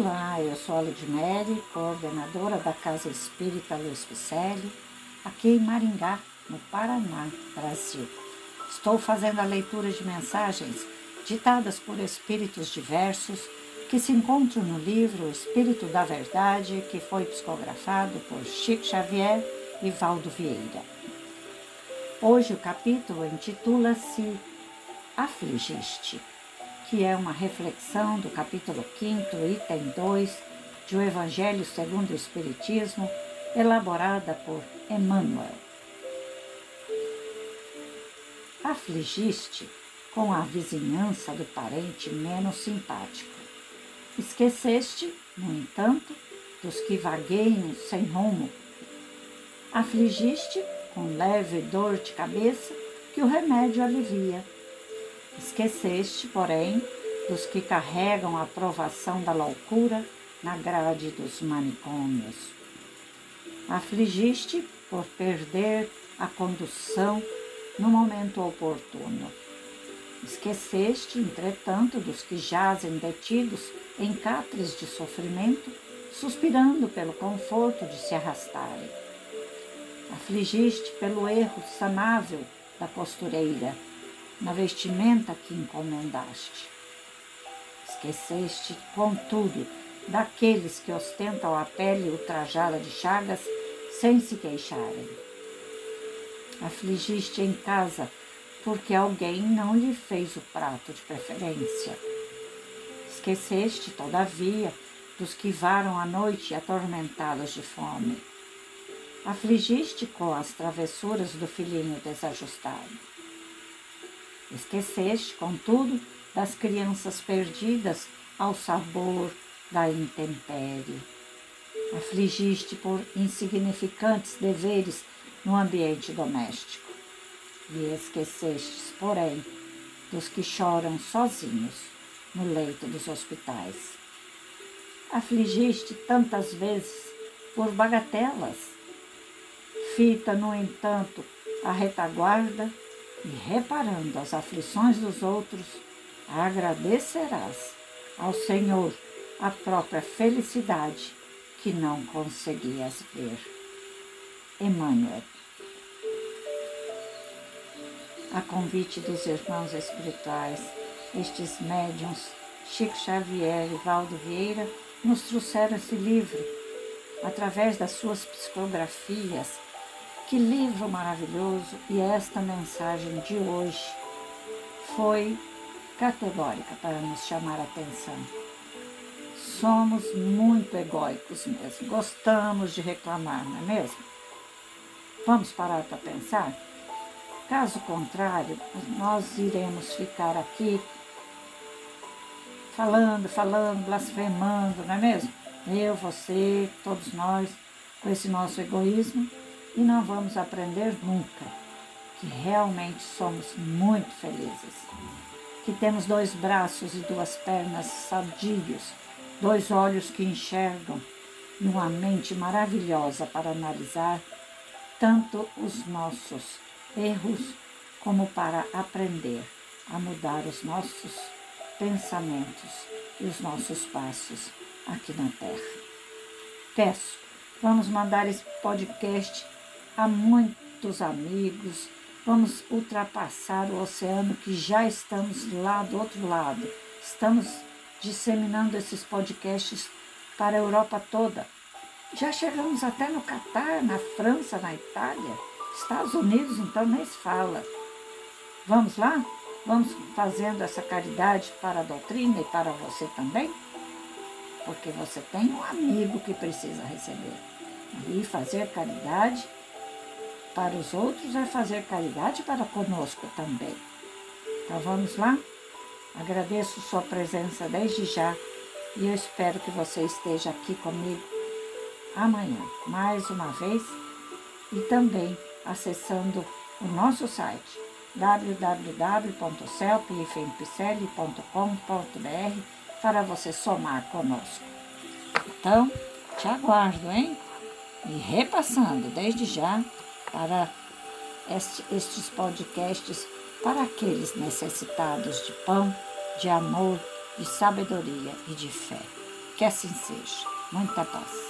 Olá, eu sou a Ludmere, coordenadora da Casa Espírita Luiz Picelli, aqui em Maringá, no Paraná, Brasil. Estou fazendo a leitura de mensagens ditadas por espíritos diversos que se encontram no livro Espírito da Verdade, que foi psicografado por Chico Xavier e Valdo Vieira. Hoje o capítulo intitula-se Afligiste que é uma reflexão do capítulo 5, item 2, de O Evangelho segundo o Espiritismo, elaborada por Emmanuel. Afligiste com a vizinhança do parente menos simpático. Esqueceste, no entanto, dos que vagueiam sem rumo. Afligiste com leve dor de cabeça que o remédio alivia Esqueceste, porém, dos que carregam a provação da loucura na grade dos manicômios. Afligiste por perder a condução no momento oportuno. Esqueceste, entretanto, dos que jazem detidos em catres de sofrimento, suspirando pelo conforto de se arrastarem. Afligiste pelo erro sanável da costureira na vestimenta que encomendaste. Esqueceste, contudo, daqueles que ostentam a pele ultrajada de chagas sem se queixarem. Afligiste em casa porque alguém não lhe fez o prato de preferência. Esqueceste, todavia, dos que varam a noite atormentados de fome. Afligiste com as travessuras do filhinho desajustado. Esqueceste, contudo, das crianças perdidas ao sabor da intempérie. Afligiste por insignificantes deveres no ambiente doméstico. E esquecestes, porém, dos que choram sozinhos no leito dos hospitais. Afligiste tantas vezes por bagatelas. Fita, no entanto, a retaguarda e reparando as aflições dos outros, agradecerás ao Senhor a própria felicidade que não conseguias ver. Emmanuel. A convite dos irmãos espirituais, estes médiums, Chico Xavier e Valdo Vieira, nos trouxeram esse livro através das suas psicografias que livro maravilhoso! E esta mensagem de hoje foi categórica para nos chamar a atenção. Somos muito egóicos mesmo, gostamos de reclamar, não é mesmo? Vamos parar para pensar? Caso contrário, nós iremos ficar aqui falando, falando, blasfemando, não é mesmo? Eu, você, todos nós, com esse nosso egoísmo, e não vamos aprender nunca que realmente somos muito felizes, que temos dois braços e duas pernas sadios, dois olhos que enxergam e uma mente maravilhosa para analisar tanto os nossos erros como para aprender a mudar os nossos pensamentos e os nossos passos aqui na Terra. Peço, vamos mandar esse podcast a muitos amigos, vamos ultrapassar o oceano que já estamos lá do outro lado. Estamos disseminando esses podcasts para a Europa toda. Já chegamos até no Catar, na França, na Itália, Estados Unidos, então nem se fala. Vamos lá? Vamos fazendo essa caridade para a doutrina e para você também? Porque você tem um amigo que precisa receber. E fazer caridade para os outros é fazer caridade para conosco também. Então vamos lá? Agradeço sua presença desde já e eu espero que você esteja aqui comigo amanhã, mais uma vez, e também acessando o nosso site www.celpifempicele.com.br para você somar conosco. Então, te aguardo, hein? E repassando desde já para estes podcasts para aqueles necessitados de pão, de amor, de sabedoria e de fé. Que assim seja. Muita paz.